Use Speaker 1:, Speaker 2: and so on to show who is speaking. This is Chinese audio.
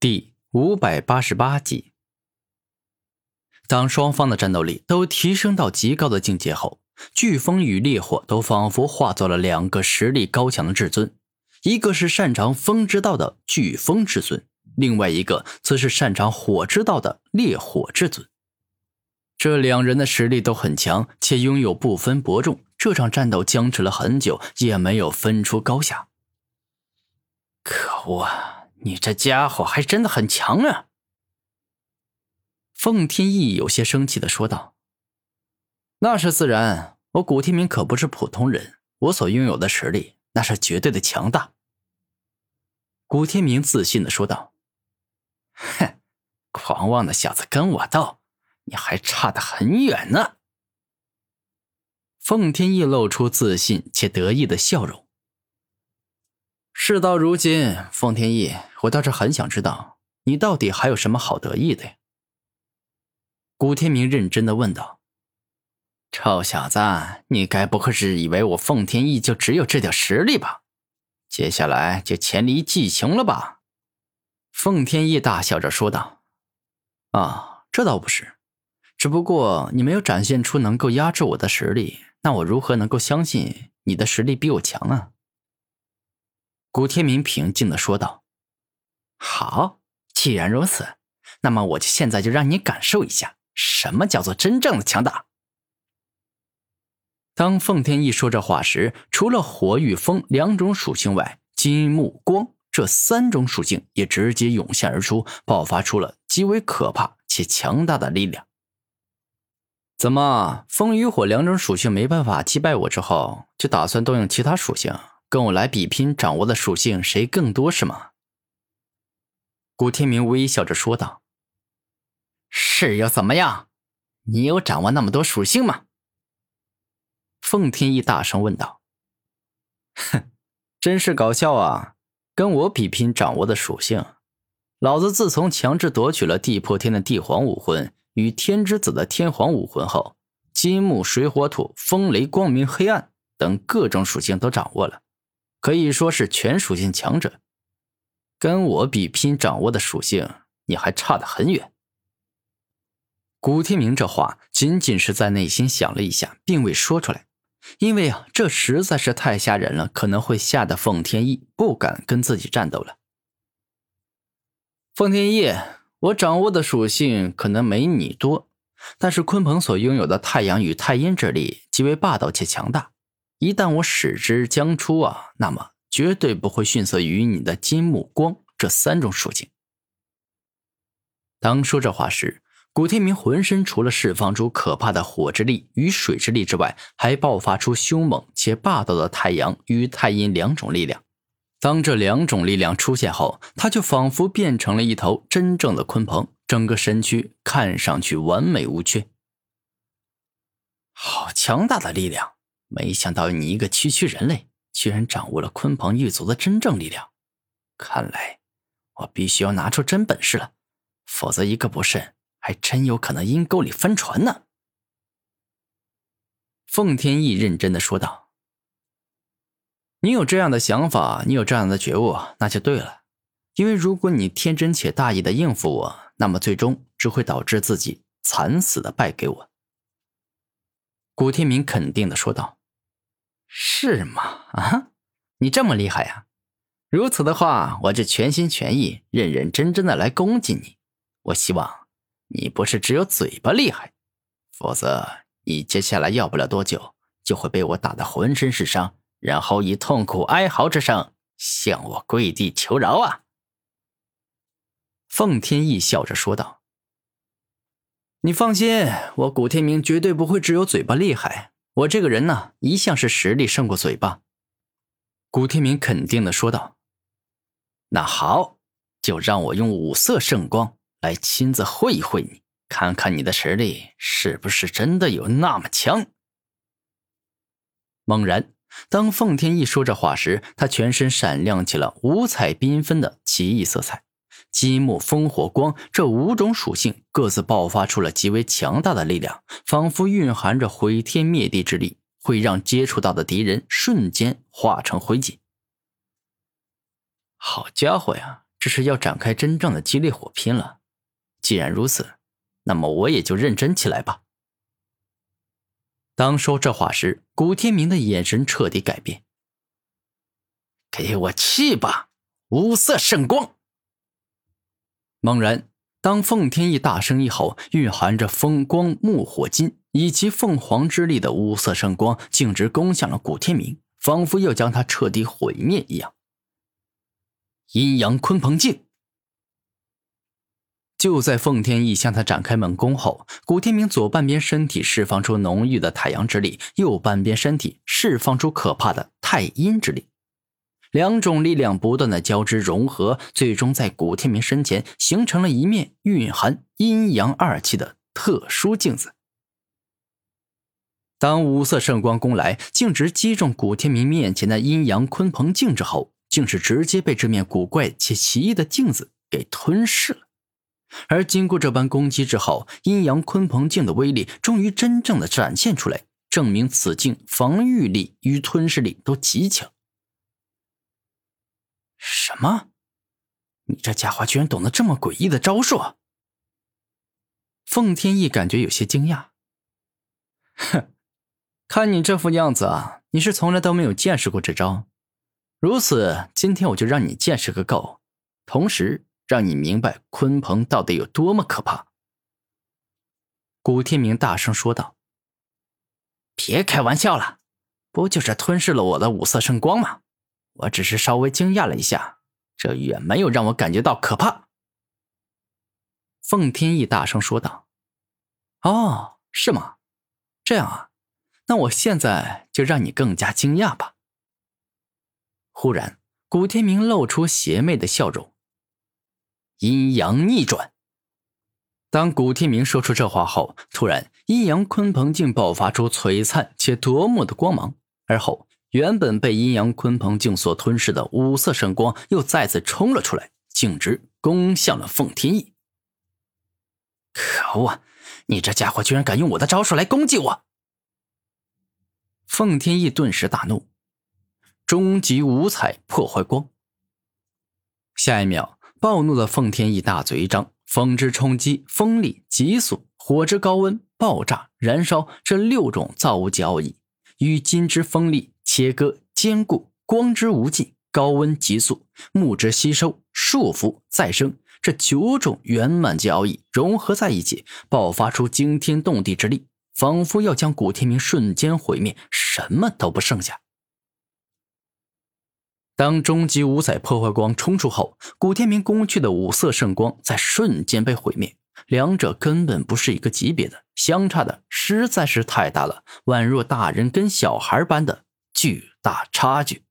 Speaker 1: 第五百八十八集，当双方的战斗力都提升到极高的境界后，飓风与烈火都仿佛化作了两个实力高强的至尊，一个是擅长风之道的飓风至尊，另外一个则是擅长火之道的烈火至尊。这两人的实力都很强，且拥有不分伯仲。这场战斗僵持了很久，也没有分出高下。
Speaker 2: 可恶啊！你这家伙还真的很强啊！
Speaker 1: 凤天意有些生气的说道：“那是自然，我古天明可不是普通人，我所拥有的实力那是绝对的强大。”
Speaker 2: 古天明自信的说道：“哼，狂妄的小子，跟我斗，你还差得很远呢。”
Speaker 1: 凤天意露出自信且得意的笑容。事到如今，凤天翼，我倒是很想知道，你到底还有什么好得意的呀？
Speaker 2: 古天明认真的问道：“臭小子，你该不会是以为我凤天翼就只有这点实力吧？接下来就黔驴技穷了吧？”
Speaker 1: 凤天翼大笑着说道：“啊，这倒不是，只不过你没有展现出能够压制我的实力，那我如何能够相信你的实力比我强啊？”
Speaker 2: 古天明平静的说道：“好，既然如此，那么我就现在就让你感受一下什么叫做真正的强大。”
Speaker 1: 当凤天翼说这话时，除了火与风两种属性外，金木光这三种属性也直接涌现而出，爆发出了极为可怕且强大的力量。怎么，风与火两种属性没办法击败我之后，就打算动用其他属性？跟我来比拼，掌握的属性谁更多是吗？
Speaker 2: 古天明微笑着说道：“是又怎么样？你有掌握那么多属性吗？”
Speaker 1: 凤天翼大声问道。“哼，真是搞笑啊！跟我比拼掌握的属性，老子自从强制夺取了地破天的地皇武魂与天之子的天皇武魂后，金木水火土风雷光明黑暗等各种属性都掌握了。”可以说是全属性强者，跟我比拼掌握的属性，你还差得很远。古天明这话仅仅是在内心想了一下，并未说出来，因为啊，这实在是太吓人了，可能会吓得凤天翼不敢跟自己战斗了。凤天翼，我掌握的属性可能没你多，但是鲲鹏所拥有的太阳与太阴之力极为霸道且强大。一旦我使之将出啊，那么绝对不会逊色于你的金木光这三种属性。当说这话时，古天明浑身除了释放出可怕的火之力与水之力之外，还爆发出凶猛且霸道的太阳与太阴两种力量。当这两种力量出现后，他就仿佛变成了一头真正的鲲鹏，整个身躯看上去完美无缺。
Speaker 2: 好强大的力量！没想到你一个区区人类，居然掌握了鲲鹏一族的真正力量。看来我必须要拿出真本事了，否则一个不慎，还真有可能阴沟里翻船呢。
Speaker 1: 凤天翼认真的说道：“你有这样的想法，你有这样的觉悟，那就对了。因为如果你天真且大意的应付我，那么最终只会导致自己惨死的败给我。”古天明肯定的说道。
Speaker 2: 是吗？啊，你这么厉害呀！如此的话，我就全心全意、认认真真的来攻击你。我希望你不是只有嘴巴厉害，否则你接下来要不了多久就会被我打得浑身是伤，然后以痛苦哀嚎之声向我跪地求饶啊！
Speaker 1: 凤天翼笑着说道：“你放心，我古天明绝对不会只有嘴巴厉害。”我这个人呢，一向是实力胜过嘴巴。”古天明肯定的说道。
Speaker 2: “那好，就让我用五色圣光来亲自会一会你，看看你的实力是不是真的有那么强。”
Speaker 1: 猛然，当凤天翼说这话时，他全身闪亮起了五彩缤纷的奇异色彩。金木风火光这五种属性各自爆发出了极为强大的力量，仿佛蕴含着毁天灭地之力，会让接触到的敌人瞬间化成灰烬。好家伙呀，这是要展开真正的激烈火拼了。既然如此，那么我也就认真起来吧。当说这话时，古天明的眼神彻底改变。
Speaker 2: 给我去吧，五色圣光！
Speaker 1: 猛然，当凤天翼大声一吼，蕴含着风光木火金以及凤凰之力的五色圣光，径直攻向了古天明，仿佛要将他彻底毁灭一样。阴阳鲲鹏镜。就在凤天翼向他展开猛攻后，古天明左半边身体释放出浓郁的太阳之力，右半边身体释放出可怕的太阴之力，两种力量不断的交织融合，最终在古天明身前形成了一面蕴含阴阳二气的特殊镜子。当五色圣光攻来，径直击中古天明面前的阴阳鲲鹏镜之后，竟是直接被这面古怪且奇异的镜子给吞噬了。而经过这般攻击之后，阴阳鲲鹏镜的威力终于真正的展现出来，证明此镜防御力与吞噬力都极强。什么？你这家伙居然懂得这么诡异的招数？凤天翼感觉有些惊讶。哼，看你这副样子啊，你是从来都没有见识过这招。如此，今天我就让你见识个够，同时。让你明白鲲鹏到底有多么可怕。”古天明大声说道。“别开玩笑了，不就是吞噬了我的五色圣光吗？我只是稍微惊讶了一下，这远没有让我感觉到可怕。”凤天翼大声说道。“哦，是吗？这样啊，那我现在就让你更加惊讶吧。”忽然，古天明露出邪魅的笑容。阴阳逆转。当古天明说出这话后，突然阴阳鲲鹏镜爆发出璀璨且夺目的光芒，而后原本被阴阳鲲鹏镜所吞噬的五色圣光又再次冲了出来，径直攻向了凤天翼。可恶！你这家伙居然敢用我的招数来攻击我！凤天翼顿时大怒，终极五彩破坏光。下一秒。暴怒的凤天翼大嘴一张，风之冲击、风力、急速、火之高温、爆炸、燃烧这六种造物交易，与金之锋利、切割、坚固、光之无尽、高温急速、木之吸收、束缚再生这九种圆满交易融合在一起，爆发出惊天动地之力，仿佛要将古天明瞬间毁灭，什么都不剩下。当终极五彩破坏光冲出后，古天明攻去的五色圣光在瞬间被毁灭。两者根本不是一个级别的，相差的实在是太大了，宛若大人跟小孩般的巨大差距。